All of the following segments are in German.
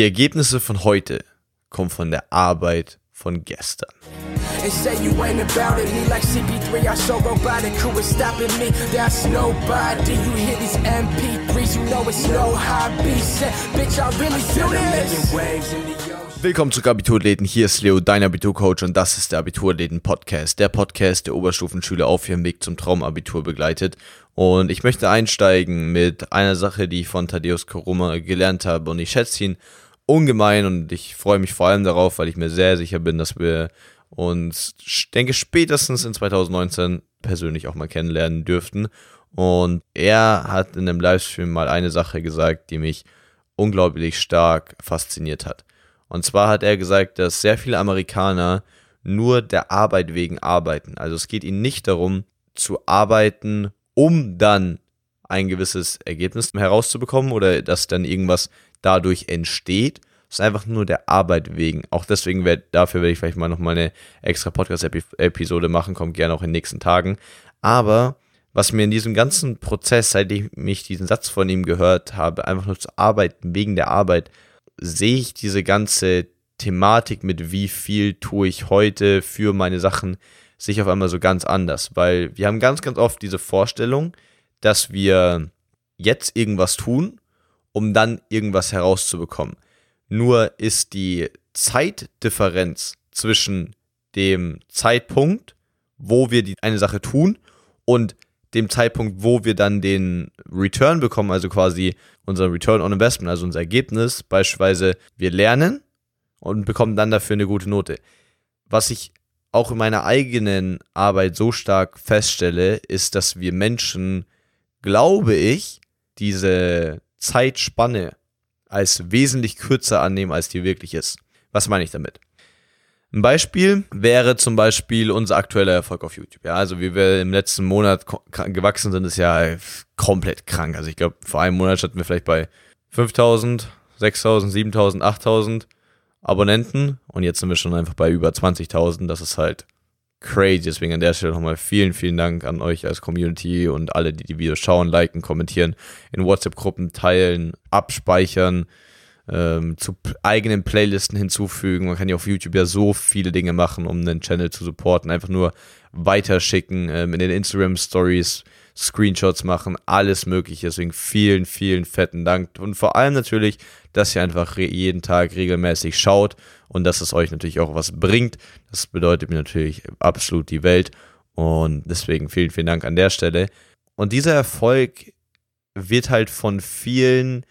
Die Ergebnisse von heute kommen von der Arbeit von gestern. And say you ain't about it, me like CP3, I so robotic, who is stopping me? That's nobody. You hear these MP3s, you know it's no hobby. Say, bitch, I really do this. Willkommen zu Abiturläden. Hier ist Leo, dein Abiturcoach, und das ist der Abiturläden Podcast. Der Podcast, der Oberstufenschüler auf ihrem Weg zum Traumabitur begleitet. Und ich möchte einsteigen mit einer Sache, die ich von Thaddeus Koroma gelernt habe. Und ich schätze ihn ungemein und ich freue mich vor allem darauf, weil ich mir sehr sicher bin, dass wir uns, denke spätestens in 2019 persönlich auch mal kennenlernen dürften. Und er hat in einem Livestream mal eine Sache gesagt, die mich unglaublich stark fasziniert hat. Und zwar hat er gesagt, dass sehr viele Amerikaner nur der Arbeit wegen arbeiten. Also es geht ihnen nicht darum zu arbeiten, um dann ein gewisses Ergebnis herauszubekommen oder dass dann irgendwas dadurch entsteht. Das ist einfach nur der Arbeit wegen. Auch deswegen werde dafür werde ich vielleicht mal noch mal eine extra Podcast-Episode machen, kommt gerne auch in den nächsten Tagen. Aber was mir in diesem ganzen Prozess, seit ich mich diesen Satz von ihm gehört habe, einfach nur zu arbeiten wegen der Arbeit, sehe ich diese ganze Thematik mit wie viel tue ich heute für meine Sachen sich auf einmal so ganz anders, weil wir haben ganz, ganz oft diese Vorstellung, dass wir jetzt irgendwas tun um dann irgendwas herauszubekommen. Nur ist die Zeitdifferenz zwischen dem Zeitpunkt, wo wir die eine Sache tun und dem Zeitpunkt, wo wir dann den Return bekommen, also quasi unser Return on Investment, also unser Ergebnis, beispielsweise wir lernen und bekommen dann dafür eine gute Note. Was ich auch in meiner eigenen Arbeit so stark feststelle, ist, dass wir Menschen, glaube ich, diese Zeitspanne als wesentlich kürzer annehmen, als die wirklich ist. Was meine ich damit? Ein Beispiel wäre zum Beispiel unser aktueller Erfolg auf YouTube. Ja, also wie wir im letzten Monat gewachsen sind, ist ja komplett krank. Also ich glaube, vor einem Monat standen wir vielleicht bei 5000, 6000, 7000, 8000 Abonnenten und jetzt sind wir schon einfach bei über 20.000. Das ist halt crazy. Deswegen an der Stelle nochmal vielen, vielen Dank an euch als Community und alle, die die Videos schauen, liken, kommentieren, in WhatsApp-Gruppen teilen, abspeichern, ähm, zu eigenen Playlisten hinzufügen. Man kann ja auf YouTube ja so viele Dinge machen, um einen Channel zu supporten. Einfach nur weiterschicken, ähm, in den Instagram-Stories Screenshots machen, alles mögliche. Deswegen vielen, vielen fetten Dank. Und vor allem natürlich, dass ihr einfach jeden Tag regelmäßig schaut und dass es euch natürlich auch was bringt. Das bedeutet mir natürlich absolut die Welt. Und deswegen vielen, vielen Dank an der Stelle. Und dieser Erfolg wird halt von vielen,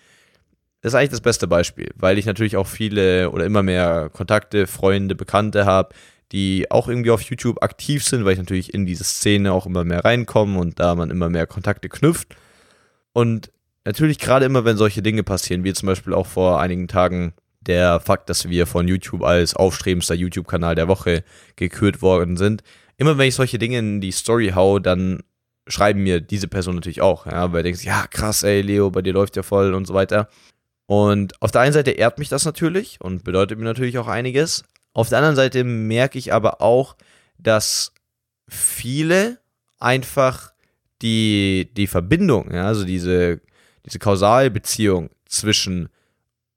das ist eigentlich das beste Beispiel, weil ich natürlich auch viele oder immer mehr Kontakte, Freunde, Bekannte habe, die auch irgendwie auf YouTube aktiv sind, weil ich natürlich in diese Szene auch immer mehr reinkomme und da man immer mehr Kontakte knüpft. Und natürlich gerade immer, wenn solche Dinge passieren, wie zum Beispiel auch vor einigen Tagen der Fakt, dass wir von YouTube als aufstrebendster YouTube-Kanal der Woche gekürt worden sind. Immer wenn ich solche Dinge in die Story hau, dann schreiben mir diese Person natürlich auch, ja, weil denkst, ja, krass, ey, Leo, bei dir läuft ja voll und so weiter. Und auf der einen Seite ehrt mich das natürlich und bedeutet mir natürlich auch einiges. Auf der anderen Seite merke ich aber auch, dass viele einfach die, die Verbindung, ja, also diese, diese Kausalbeziehung zwischen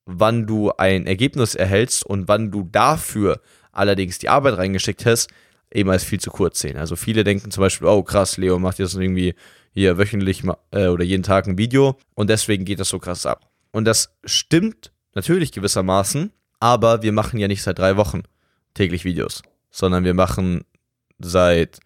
wann du ein Ergebnis erhältst und wann du dafür allerdings die Arbeit reingeschickt hast, eben als viel zu kurz sehen. Also viele denken zum Beispiel, oh krass, Leo macht jetzt irgendwie hier wöchentlich äh, oder jeden Tag ein Video und deswegen geht das so krass ab. Und das stimmt natürlich gewissermaßen, aber wir machen ja nicht seit drei Wochen täglich Videos, sondern wir machen seit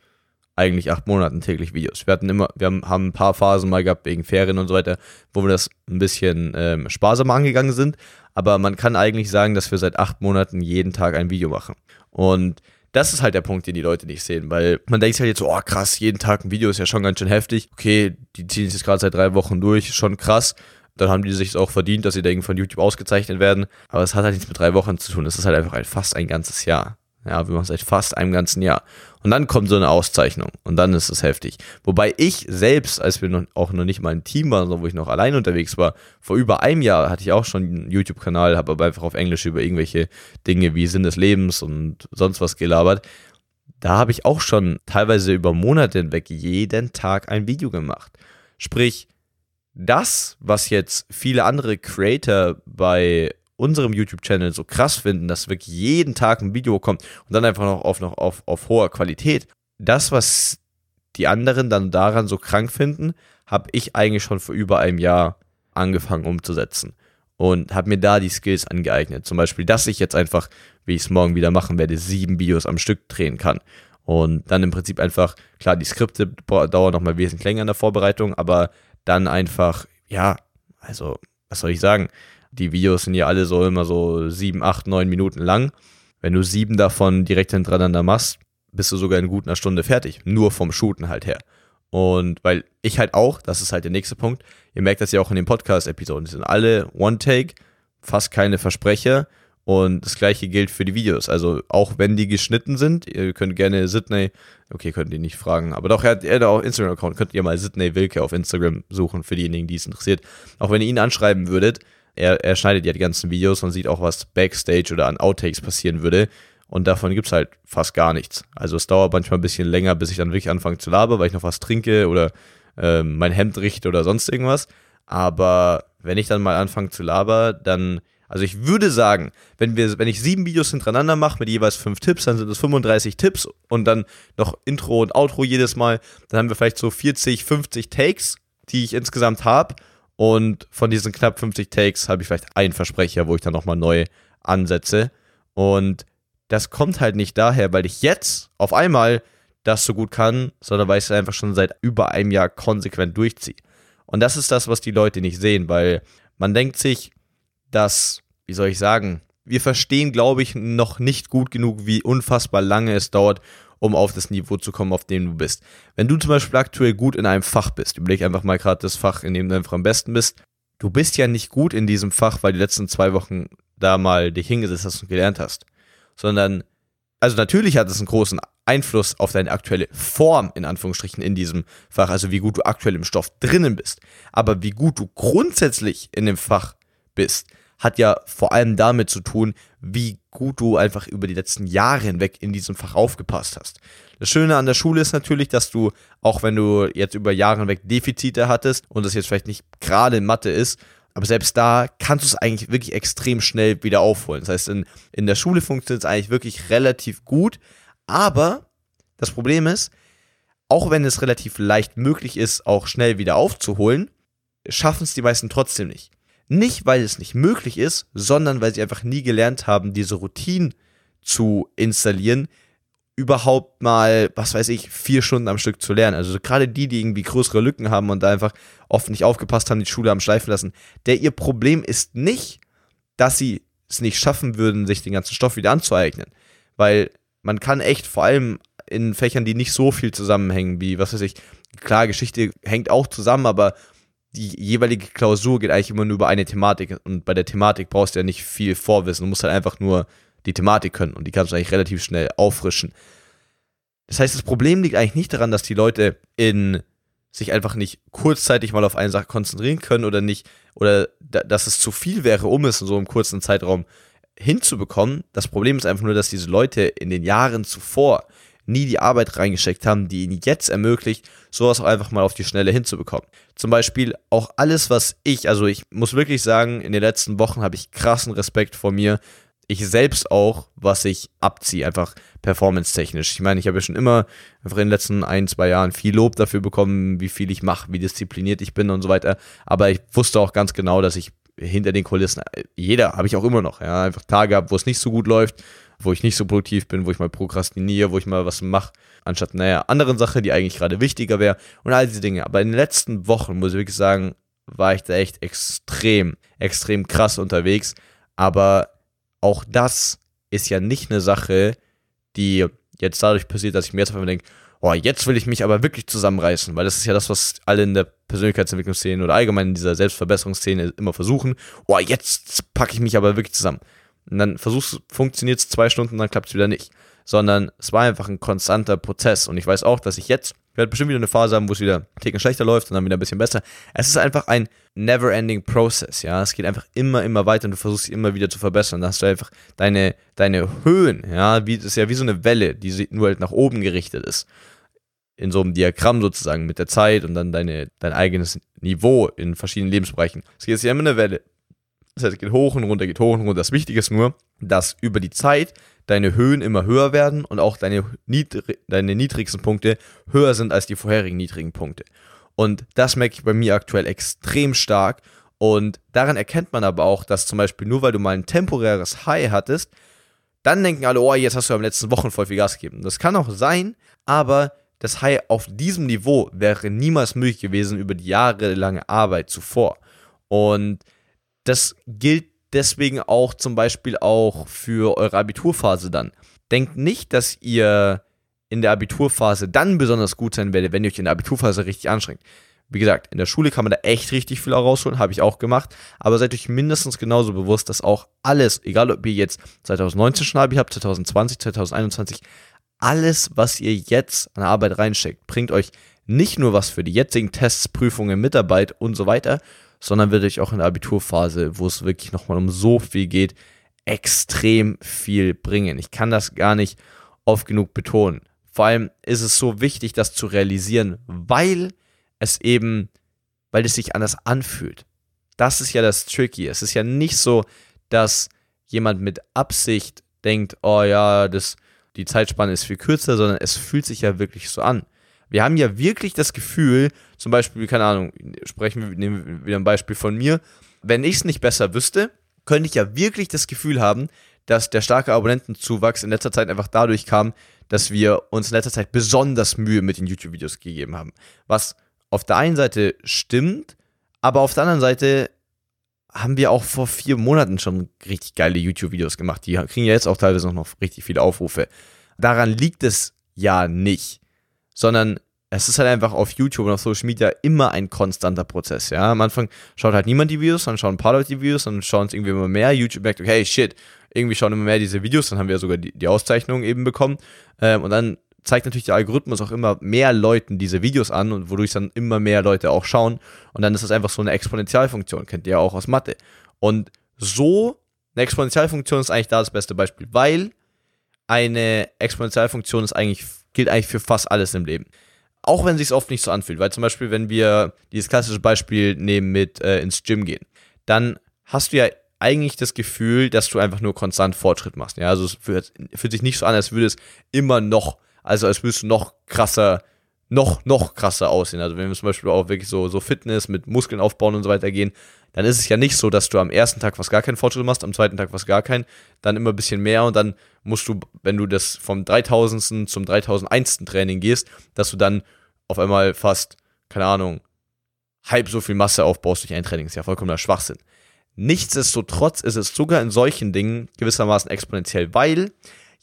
eigentlich acht Monaten täglich Videos. Wir hatten immer, wir haben, haben ein paar Phasen mal gehabt wegen Ferien und so weiter, wo wir das ein bisschen ähm, sparsamer angegangen sind. Aber man kann eigentlich sagen, dass wir seit acht Monaten jeden Tag ein Video machen. Und das ist halt der Punkt, den die Leute nicht sehen, weil man denkt halt jetzt so, oh krass, jeden Tag ein Video ist ja schon ganz schön heftig. Okay, die ziehen es jetzt gerade seit drei Wochen durch, schon krass. Dann haben die sich auch verdient, dass sie denken, von YouTube ausgezeichnet werden. Aber es hat halt nichts mit drei Wochen zu tun. Es ist halt einfach ein, fast ein ganzes Jahr. Ja, wir machen seit fast einem ganzen Jahr. Und dann kommt so eine Auszeichnung und dann ist es heftig. Wobei ich selbst, als wir noch, auch noch nicht mal ein Team waren, sondern wo ich noch allein unterwegs war, vor über einem Jahr hatte ich auch schon einen YouTube-Kanal, habe aber einfach auf Englisch über irgendwelche Dinge wie Sinn des Lebens und sonst was gelabert. Da habe ich auch schon teilweise über Monate hinweg jeden Tag ein Video gemacht. Sprich, das, was jetzt viele andere Creator bei unserem YouTube-Channel so krass finden, dass wirklich jeden Tag ein Video kommt und dann einfach noch auf, noch auf, auf hoher Qualität, das, was die anderen dann daran so krank finden, habe ich eigentlich schon vor über einem Jahr angefangen umzusetzen und habe mir da die Skills angeeignet. Zum Beispiel, dass ich jetzt einfach, wie ich es morgen wieder machen werde, sieben Videos am Stück drehen kann. Und dann im Prinzip einfach, klar, die Skripte dauern nochmal wesentlich länger in der Vorbereitung, aber dann einfach, ja, also, was soll ich sagen? Die Videos sind ja alle so immer so sieben, acht, neun Minuten lang. Wenn du sieben davon direkt hintereinander machst, bist du sogar in gut einer Stunde fertig. Nur vom Shooten halt her. Und weil ich halt auch, das ist halt der nächste Punkt, ihr merkt das ja auch in den Podcast-Episoden, die sind alle One-Take, fast keine Versprecher. Und das gleiche gilt für die Videos. Also auch wenn die geschnitten sind, ihr könnt gerne Sydney, okay, könnt ihr nicht fragen, aber doch, er hat, er hat auch Instagram-Account, könnt ihr mal Sydney Wilke auf Instagram suchen, für diejenigen, die es interessiert. Auch wenn ihr ihn anschreiben würdet, er, er schneidet ja die ganzen Videos und sieht auch, was Backstage oder an Outtakes passieren würde. Und davon gibt es halt fast gar nichts. Also es dauert manchmal ein bisschen länger, bis ich dann wirklich anfange zu labern, weil ich noch was trinke oder äh, mein Hemd richte oder sonst irgendwas. Aber wenn ich dann mal anfange zu labern, dann, also ich würde sagen, wenn, wir, wenn ich sieben Videos hintereinander mache mit jeweils fünf Tipps, dann sind es 35 Tipps und dann noch Intro und Outro jedes Mal, dann haben wir vielleicht so 40, 50 Takes, die ich insgesamt habe. Und von diesen knapp 50 Takes habe ich vielleicht einen Versprecher, wo ich dann nochmal neu ansetze. Und das kommt halt nicht daher, weil ich jetzt auf einmal das so gut kann, sondern weil ich es einfach schon seit über einem Jahr konsequent durchziehe. Und das ist das, was die Leute nicht sehen, weil man denkt sich, dass, wie soll ich sagen, wir verstehen, glaube ich, noch nicht gut genug, wie unfassbar lange es dauert, um auf das Niveau zu kommen, auf dem du bist. Wenn du zum Beispiel aktuell gut in einem Fach bist, überleg einfach mal gerade das Fach, in dem du einfach am besten bist, du bist ja nicht gut in diesem Fach, weil die letzten zwei Wochen da mal dich hingesetzt hast und gelernt hast sondern, also natürlich hat es einen großen Einfluss auf deine aktuelle Form, in Anführungsstrichen, in diesem Fach, also wie gut du aktuell im Stoff drinnen bist. Aber wie gut du grundsätzlich in dem Fach bist, hat ja vor allem damit zu tun, wie gut du einfach über die letzten Jahre hinweg in diesem Fach aufgepasst hast. Das Schöne an der Schule ist natürlich, dass du, auch wenn du jetzt über Jahre hinweg Defizite hattest und das jetzt vielleicht nicht gerade in Mathe ist, aber selbst da kannst du es eigentlich wirklich extrem schnell wieder aufholen. Das heißt, in, in der Schule funktioniert es eigentlich wirklich relativ gut. Aber das Problem ist, auch wenn es relativ leicht möglich ist, auch schnell wieder aufzuholen, schaffen es die meisten trotzdem nicht. Nicht, weil es nicht möglich ist, sondern weil sie einfach nie gelernt haben, diese Routinen zu installieren, überhaupt mal, was weiß ich, vier Stunden am Stück zu lernen. Also gerade die, die irgendwie größere Lücken haben und da einfach oft nicht aufgepasst haben, die Schule haben schleifen lassen. Der ihr Problem ist nicht, dass sie es nicht schaffen würden, sich den ganzen Stoff wieder anzueignen. Weil man kann echt vor allem in Fächern, die nicht so viel zusammenhängen, wie, was weiß ich, klar, Geschichte hängt auch zusammen, aber die jeweilige Klausur geht eigentlich immer nur über eine Thematik und bei der Thematik brauchst du ja nicht viel Vorwissen, du musst halt einfach nur die Thematik können und die kannst du eigentlich relativ schnell auffrischen. Das heißt, das Problem liegt eigentlich nicht daran, dass die Leute in sich einfach nicht kurzzeitig mal auf eine Sache konzentrieren können oder nicht, oder dass es zu viel wäre, um es in so einem kurzen Zeitraum hinzubekommen. Das Problem ist einfach nur, dass diese Leute in den Jahren zuvor nie die Arbeit reingesteckt haben, die ihnen jetzt ermöglicht, sowas auch einfach mal auf die Schnelle hinzubekommen. Zum Beispiel auch alles, was ich, also ich muss wirklich sagen, in den letzten Wochen habe ich krassen Respekt vor mir, ich selbst auch, was ich abziehe, einfach performance-technisch. Ich meine, ich habe ja schon immer einfach in den letzten ein, zwei Jahren viel Lob dafür bekommen, wie viel ich mache, wie diszipliniert ich bin und so weiter. Aber ich wusste auch ganz genau, dass ich hinter den Kulissen, jeder habe ich auch immer noch, ja, einfach Tage habe, wo es nicht so gut läuft, wo ich nicht so produktiv bin, wo ich mal prokrastiniere, wo ich mal was mache, anstatt einer anderen Sache, die eigentlich gerade wichtiger wäre und all diese Dinge. Aber in den letzten Wochen, muss ich wirklich sagen, war ich da echt extrem, extrem krass unterwegs. Aber auch das ist ja nicht eine Sache, die jetzt dadurch passiert, dass ich mir jetzt einfach denke, oh, jetzt will ich mich aber wirklich zusammenreißen, weil das ist ja das, was alle in der Persönlichkeitsentwicklungsszene oder allgemein in dieser Selbstverbesserungsszene immer versuchen. Oh, jetzt packe ich mich aber wirklich zusammen. Und dann versuchst funktioniert es zwei Stunden, dann klappt es wieder nicht. Sondern es war einfach ein konstanter Prozess. Und ich weiß auch, dass ich jetzt ich werde bestimmt wieder eine Phase haben, wo es wieder ein Ticken schlechter läuft und dann wieder ein bisschen besser. Es ist einfach ein never-ending Process, ja. Es geht einfach immer, immer weiter und du versuchst dich immer wieder zu verbessern. Da hast du einfach deine, deine Höhen, ja, wie, das ist ja wie so eine Welle, die nur halt nach oben gerichtet ist. In so einem Diagramm sozusagen mit der Zeit und dann deine, dein eigenes Niveau in verschiedenen Lebensbereichen. Es geht ja immer eine Welle. Das heißt, es geht hoch und runter, geht hoch und runter. Das Wichtige ist nur, dass über die Zeit deine Höhen immer höher werden und auch deine, niedrig, deine niedrigsten Punkte höher sind als die vorherigen niedrigen Punkte. Und das merke ich bei mir aktuell extrem stark. Und daran erkennt man aber auch, dass zum Beispiel nur weil du mal ein temporäres High hattest, dann denken alle, oh, jetzt hast du am letzten Wochen voll viel Gas gegeben. Das kann auch sein, aber das High auf diesem Niveau wäre niemals möglich gewesen über die jahrelange Arbeit zuvor. Und das gilt deswegen auch zum Beispiel auch für eure Abiturphase dann. Denkt nicht, dass ihr in der Abiturphase dann besonders gut sein werdet, wenn ihr euch in der Abiturphase richtig anstrengt. Wie gesagt, in der Schule kann man da echt richtig viel rausholen, habe ich auch gemacht. Aber seid euch mindestens genauso bewusst, dass auch alles, egal ob ihr jetzt 2019 schon Abi habt, 2020, 2021, alles, was ihr jetzt an Arbeit reinsteckt, bringt euch nicht nur was für die jetzigen Tests, Prüfungen, Mitarbeit und so weiter, sondern wird euch auch in der Abiturphase, wo es wirklich nochmal um so viel geht, extrem viel bringen. Ich kann das gar nicht oft genug betonen. Vor allem ist es so wichtig, das zu realisieren, weil es eben, weil es sich anders anfühlt. Das ist ja das Tricky. Es ist ja nicht so, dass jemand mit Absicht denkt, oh ja, das, die Zeitspanne ist viel kürzer, sondern es fühlt sich ja wirklich so an. Wir haben ja wirklich das Gefühl, zum Beispiel, keine Ahnung, sprechen wir, nehmen wir wieder ein Beispiel von mir. Wenn ich es nicht besser wüsste, könnte ich ja wirklich das Gefühl haben, dass der starke Abonnentenzuwachs in letzter Zeit einfach dadurch kam, dass wir uns in letzter Zeit besonders Mühe mit den YouTube-Videos gegeben haben. Was auf der einen Seite stimmt, aber auf der anderen Seite haben wir auch vor vier Monaten schon richtig geile YouTube-Videos gemacht. Die kriegen ja jetzt auch teilweise noch richtig viele Aufrufe. Daran liegt es ja nicht sondern es ist halt einfach auf YouTube und auf Social Media immer ein konstanter Prozess. Ja, am Anfang schaut halt niemand die Videos, dann schauen ein paar Leute die Videos, dann schauen es irgendwie immer mehr. YouTube merkt, okay, shit, irgendwie schauen immer mehr diese Videos, dann haben wir sogar die, die Auszeichnung eben bekommen. Ähm, und dann zeigt natürlich der Algorithmus auch immer mehr Leuten diese Videos an und wodurch dann immer mehr Leute auch schauen. Und dann ist das einfach so eine Exponentialfunktion, kennt ihr ja auch aus Mathe. Und so eine Exponentialfunktion ist eigentlich da das beste Beispiel, weil eine Exponentialfunktion ist eigentlich gilt eigentlich für fast alles im Leben. Auch wenn es sich oft nicht so anfühlt, weil zum Beispiel, wenn wir dieses klassische Beispiel nehmen mit äh, ins Gym gehen, dann hast du ja eigentlich das Gefühl, dass du einfach nur konstant Fortschritt machst. Ja, also es fühlt, fühlt sich nicht so an, als würde es immer noch, also als würdest du noch krasser, noch, noch krasser aussehen. Also wenn wir zum Beispiel auch wirklich so, so Fitness mit Muskeln aufbauen und so weiter gehen, dann ist es ja nicht so, dass du am ersten Tag was gar keinen Fortschritt machst, am zweiten Tag was gar keinen, dann immer ein bisschen mehr und dann musst du, wenn du das vom 3000. zum 3001. Training gehst, dass du dann auf einmal fast, keine Ahnung, halb so viel Masse aufbaust durch ein Training. Ist ja vollkommener Schwachsinn. Nichtsdestotrotz ist es sogar in solchen Dingen gewissermaßen exponentiell, weil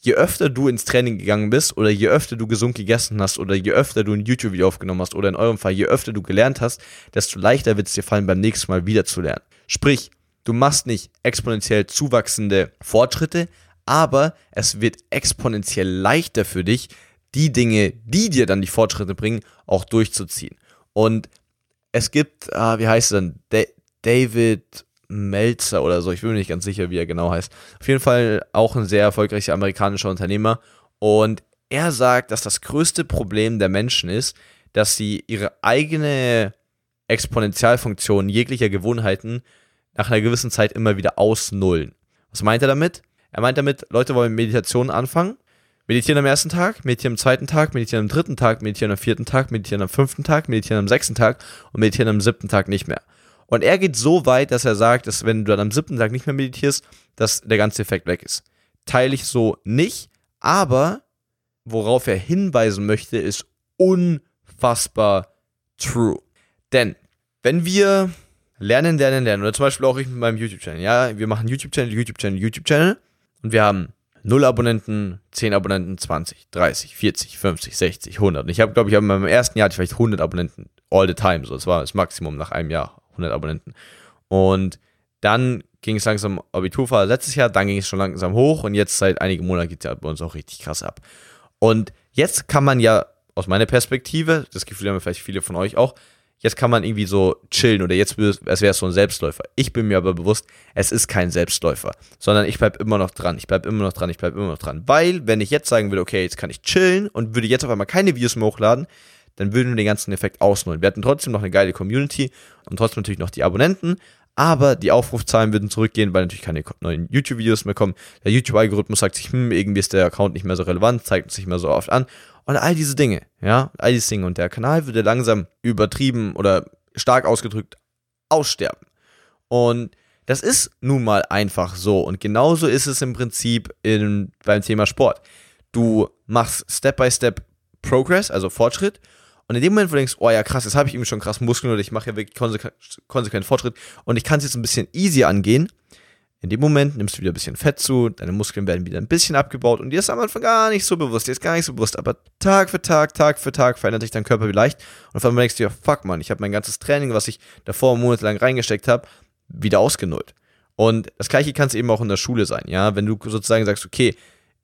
je öfter du ins Training gegangen bist oder je öfter du gesund gegessen hast oder je öfter du ein YouTube-Video aufgenommen hast oder in eurem Fall je öfter du gelernt hast, desto leichter wird es dir fallen, beim nächsten Mal wieder zu lernen. Sprich, du machst nicht exponentiell zuwachsende Fortschritte, aber es wird exponentiell leichter für dich, die Dinge, die dir dann die Fortschritte bringen, auch durchzuziehen. Und es gibt, ah, wie heißt es dann, David Melzer oder so, ich bin mir nicht ganz sicher, wie er genau heißt. Auf jeden Fall auch ein sehr erfolgreicher amerikanischer Unternehmer. Und er sagt, dass das größte Problem der Menschen ist, dass sie ihre eigene Exponentialfunktion jeglicher Gewohnheiten nach einer gewissen Zeit immer wieder ausnullen. Was meint er damit? Er meint damit, Leute wollen Meditation anfangen, meditieren am ersten Tag, meditieren am zweiten Tag, meditieren am dritten Tag, meditieren am vierten Tag, meditieren am fünften Tag, meditieren am sechsten Tag und meditieren am siebten Tag nicht mehr. Und er geht so weit, dass er sagt, dass wenn du dann am siebten Tag nicht mehr meditierst, dass der ganze Effekt weg ist. Teile ich so nicht, aber worauf er hinweisen möchte, ist unfassbar true. Denn wenn wir lernen, lernen, lernen, oder zum Beispiel auch ich mit meinem YouTube-Channel, ja, wir machen YouTube-Channel, YouTube-Channel, YouTube-Channel und wir haben 0 Abonnenten, 10 Abonnenten, 20, 30, 40, 50, 60, 100. Und ich habe, glaube ich, in meinem ersten Jahr hatte ich vielleicht 100 Abonnenten all the time. So, das war das Maximum nach einem Jahr. 100 Abonnenten. Und dann ging es langsam Abiturphase letztes Jahr, dann ging es schon langsam hoch und jetzt seit einigen Monaten geht es ja bei uns auch richtig krass ab. Und jetzt kann man ja aus meiner Perspektive, das Gefühl haben vielleicht viele von euch auch, jetzt kann man irgendwie so chillen oder jetzt, wäre es so ein Selbstläufer. Ich bin mir aber bewusst, es ist kein Selbstläufer, sondern ich bleibe immer noch dran, ich bleibe immer noch dran, ich bleibe immer noch dran. Weil, wenn ich jetzt sagen würde, okay, jetzt kann ich chillen und würde jetzt auf einmal keine Videos mehr hochladen, dann würden wir den ganzen Effekt ausnullen. Wir hatten trotzdem noch eine geile Community und trotzdem natürlich noch die Abonnenten, Aber die Aufrufzahlen würden zurückgehen, weil natürlich keine neuen YouTube-Videos mehr kommen. Der YouTube-Algorithmus sagt sich, hm, irgendwie ist der Account nicht mehr so relevant, zeigt uns nicht mehr so oft an. Und all diese Dinge, ja, all diese Dinge. Und der Kanal würde langsam übertrieben oder stark ausgedrückt aussterben. Und das ist nun mal einfach so. Und genauso ist es im Prinzip in, beim Thema Sport. Du machst Step by Step Progress, also Fortschritt. Und in dem Moment, wo du denkst, oh ja, krass, jetzt habe ich irgendwie schon krass Muskeln oder ich mache ja wirklich konsequent, konsequent Fortschritt und ich kann es jetzt ein bisschen easier angehen, in dem Moment nimmst du wieder ein bisschen Fett zu, deine Muskeln werden wieder ein bisschen abgebaut und dir ist am Anfang gar nicht so bewusst, dir ist gar nicht so bewusst, aber Tag für Tag, Tag für Tag verändert sich dein Körper vielleicht und auf einmal denkst du dir, fuck man, ich habe mein ganzes Training, was ich davor monatelang reingesteckt habe, wieder ausgenullt. Und das gleiche kann es eben auch in der Schule sein, ja, wenn du sozusagen sagst, okay,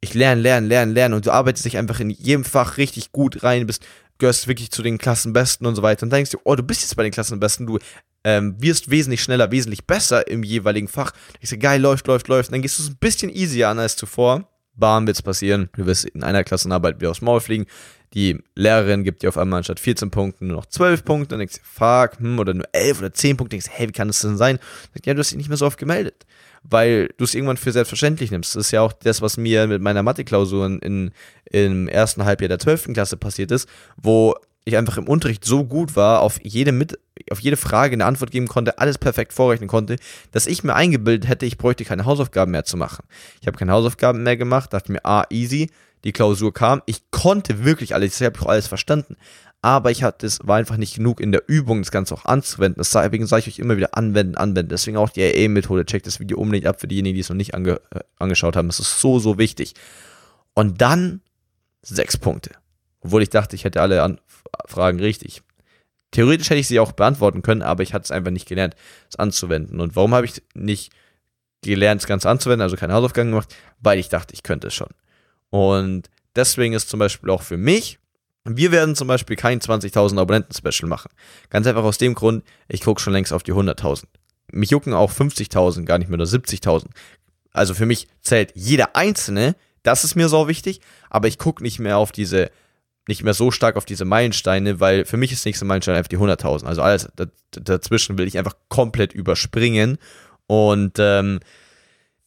ich lerne, lerne, lerne, lerne und du arbeitest dich einfach in jedem Fach richtig gut rein, bist gehörst wirklich zu den Klassenbesten und so weiter und denkst dir, oh, du bist jetzt bei den Klassenbesten, du ähm, wirst wesentlich schneller, wesentlich besser im jeweiligen Fach. Ich sage, geil, läuft, läuft, läuft. Dann gehst du es ein bisschen easier an als zuvor. Bam, wird's passieren. Du wirst in einer Klassenarbeit wieder aufs Maul fliegen. Die Lehrerin gibt dir auf einmal anstatt 14 Punkten nur noch 12 Punkte. Dann denkst du, fuck, hm, oder nur 11 oder 10 Punkte. Denkst, hey, wie kann das denn sein? Sagt, ja, du hast dich nicht mehr so oft gemeldet. Weil du es irgendwann für selbstverständlich nimmst. Das ist ja auch das, was mir mit meiner Mathe-Klausur in, im ersten Halbjahr der 12. Klasse passiert ist, wo ich einfach im Unterricht so gut war, auf jede, mit, auf jede Frage eine Antwort geben konnte, alles perfekt vorrechnen konnte, dass ich mir eingebildet hätte, ich bräuchte keine Hausaufgaben mehr zu machen. Ich habe keine Hausaufgaben mehr gemacht, dachte mir, ah, easy, die Klausur kam. Ich konnte wirklich alles, ich habe auch alles verstanden. Aber ich hatte, es war einfach nicht genug in der Übung, das Ganze auch anzuwenden. Deswegen sage ich euch immer wieder anwenden, anwenden. Deswegen auch die AA-Methode. Checkt das Video unbedingt ab für diejenigen, die es noch nicht ange, äh, angeschaut haben. Das ist so, so wichtig. Und dann sechs Punkte. Obwohl ich dachte, ich hätte alle An Fragen richtig. Theoretisch hätte ich sie auch beantworten können, aber ich hatte es einfach nicht gelernt, es anzuwenden. Und warum habe ich nicht gelernt, das Ganze anzuwenden, also keine Hausaufgaben gemacht? Weil ich dachte, ich könnte es schon. Und deswegen ist zum Beispiel auch für mich, wir werden zum Beispiel kein 20.000 Abonnenten-Special machen. Ganz einfach aus dem Grund, ich gucke schon längst auf die 100.000. Mich jucken auch 50.000, gar nicht mehr oder 70.000. Also für mich zählt jeder Einzelne, das ist mir so wichtig, aber ich gucke nicht mehr auf diese nicht mehr so stark auf diese Meilensteine, weil für mich ist nächste Meilenstein einfach die 100.000. Also alles dazwischen will ich einfach komplett überspringen. Und ähm,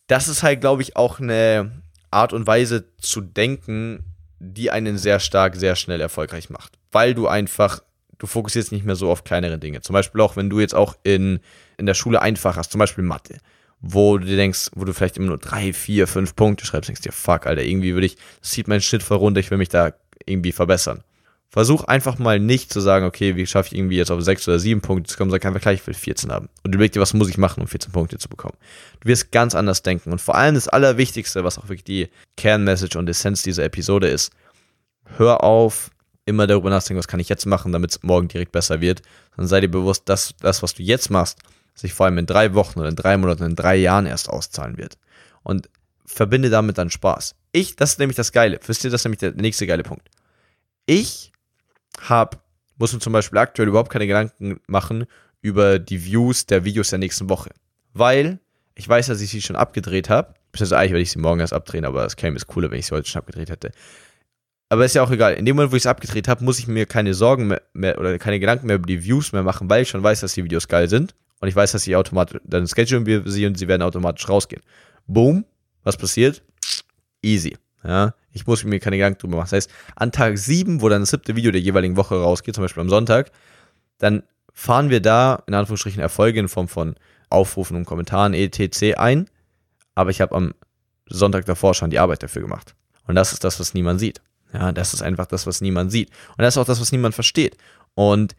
das ist halt, glaube ich, auch eine Art und Weise zu denken, die einen sehr stark, sehr schnell erfolgreich macht. Weil du einfach, du fokussierst nicht mehr so auf kleinere Dinge. Zum Beispiel auch, wenn du jetzt auch in, in der Schule einfach hast, zum Beispiel Mathe, wo du dir denkst, wo du vielleicht immer nur drei, vier, fünf Punkte schreibst, denkst dir, fuck, Alter, irgendwie würde ich, das zieht meinen Schnitt voll runter, ich will mich da irgendwie verbessern. Versuch einfach mal nicht zu sagen, okay, wie schaffe ich irgendwie jetzt auf sechs oder sieben Punkte zu kommen, sag einfach gleich, ich will 14 haben. Und du überleg dir, was muss ich machen, um 14 Punkte zu bekommen. Du wirst ganz anders denken. Und vor allem das Allerwichtigste, was auch wirklich die Kernmessage und Essenz dieser Episode ist, hör auf, immer darüber nachzudenken, was kann ich jetzt machen, damit es morgen direkt besser wird. Dann sei dir bewusst, dass das, was du jetzt machst, sich vor allem in drei Wochen oder in drei Monaten, in drei Jahren erst auszahlen wird. Und verbinde damit dann Spaß. Ich, das ist nämlich das Geile. Wisst ihr, das ist nämlich der nächste geile Punkt. Ich habe, muss mir zum Beispiel aktuell überhaupt keine Gedanken machen über die Views der Videos der nächsten Woche. Weil ich weiß, dass ich sie schon abgedreht habe. Beziehungsweise eigentlich werde ich sie morgen erst abdrehen, aber das käme ist cooler, wenn ich sie heute schon abgedreht hätte. Aber ist ja auch egal. In dem Moment, wo ich es abgedreht habe, muss ich mir keine Sorgen mehr, mehr, oder keine Gedanken mehr über die Views mehr machen, weil ich schon weiß, dass die Videos geil sind. Und ich weiß, dass sie automatisch, dann schedulen wir sie und sie werden automatisch rausgehen. Boom. Was passiert? Easy. Ja, ich muss mir keine Gedanken drüber machen. Das heißt, an Tag 7, wo dann das siebte Video der jeweiligen Woche rausgeht, zum Beispiel am Sonntag, dann fahren wir da in Anführungsstrichen Erfolge in Form von Aufrufen und Kommentaren etc. ein. Aber ich habe am Sonntag davor schon die Arbeit dafür gemacht. Und das ist das, was niemand sieht. Ja, das ist einfach das, was niemand sieht. Und das ist auch das, was niemand versteht. Und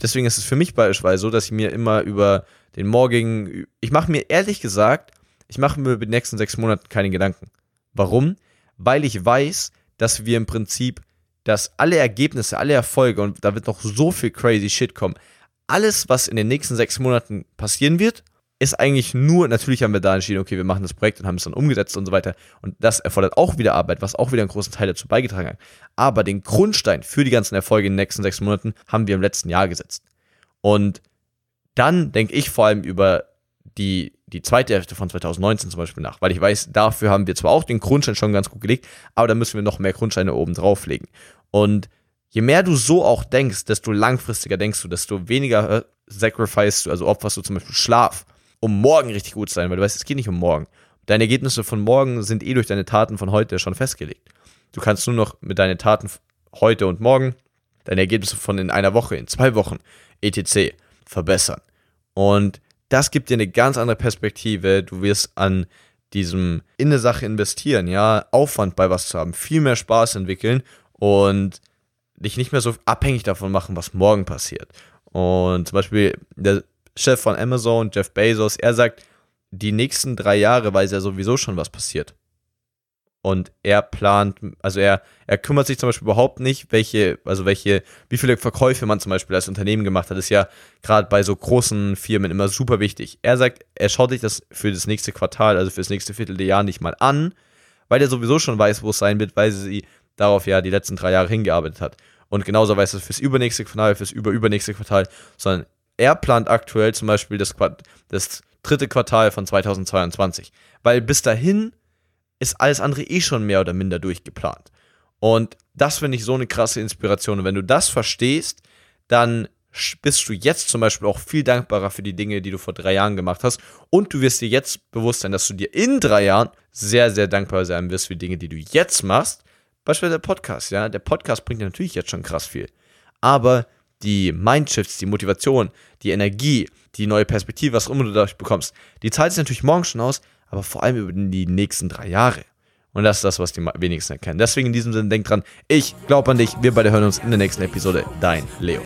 deswegen ist es für mich beispielsweise so, dass ich mir immer über den morgigen, ich mache mir ehrlich gesagt, ich mache mir über die nächsten sechs Monate keine Gedanken. Warum? Weil ich weiß, dass wir im Prinzip, dass alle Ergebnisse, alle Erfolge, und da wird noch so viel crazy Shit kommen, alles, was in den nächsten sechs Monaten passieren wird, ist eigentlich nur, natürlich haben wir da entschieden, okay, wir machen das Projekt und haben es dann umgesetzt und so weiter. Und das erfordert auch wieder Arbeit, was auch wieder einen großen Teil dazu beigetragen hat. Aber den Grundstein für die ganzen Erfolge in den nächsten sechs Monaten haben wir im letzten Jahr gesetzt. Und dann denke ich vor allem über die, die zweite Hälfte von 2019 zum Beispiel nach, weil ich weiß, dafür haben wir zwar auch den Grundstein schon ganz gut gelegt, aber da müssen wir noch mehr Grundsteine oben drauflegen. Und je mehr du so auch denkst, desto langfristiger denkst du, desto weniger äh, sacrifice du, also opferst du zum Beispiel Schlaf, um morgen richtig gut zu sein, weil du weißt, es geht nicht um morgen. Deine Ergebnisse von morgen sind eh durch deine Taten von heute schon festgelegt. Du kannst nur noch mit deinen Taten heute und morgen deine Ergebnisse von in einer Woche, in zwei Wochen, etc. verbessern. Und das gibt dir eine ganz andere Perspektive. Du wirst an diesem in eine Sache investieren, ja, Aufwand bei was zu haben, viel mehr Spaß entwickeln und dich nicht mehr so abhängig davon machen, was morgen passiert. Und zum Beispiel der Chef von Amazon, Jeff Bezos, er sagt, die nächsten drei Jahre weiß er sowieso schon, was passiert und er plant, also er, er kümmert sich zum Beispiel überhaupt nicht, welche, also welche, wie viele Verkäufe man zum Beispiel als Unternehmen gemacht hat, ist ja gerade bei so großen Firmen immer super wichtig. Er sagt, er schaut sich das für das nächste Quartal, also für das nächste Vierteljahr nicht mal an, weil er sowieso schon weiß, wo es sein wird, weil sie darauf ja die letzten drei Jahre hingearbeitet hat. Und genauso weiß er fürs übernächste Quartal, fürs überübernächste Quartal, sondern er plant aktuell zum Beispiel das, das dritte Quartal von 2022. Weil bis dahin ist alles andere eh schon mehr oder minder durchgeplant. Und das finde ich so eine krasse Inspiration. Und wenn du das verstehst, dann bist du jetzt zum Beispiel auch viel dankbarer für die Dinge, die du vor drei Jahren gemacht hast. Und du wirst dir jetzt bewusst sein, dass du dir in drei Jahren sehr, sehr dankbar sein wirst für Dinge, die du jetzt machst. Beispielsweise der Podcast, ja. Der Podcast bringt dir natürlich jetzt schon krass viel. Aber die Mindshifts, die Motivation, die Energie, die neue Perspektive, was auch immer du dadurch bekommst, die zahlt sich natürlich morgen schon aus, aber vor allem über die nächsten drei Jahre. Und das ist das, was die wenigsten erkennen. Deswegen in diesem Sinne, denk dran, ich glaube an dich. Wir beide hören uns in der nächsten Episode. Dein Leo.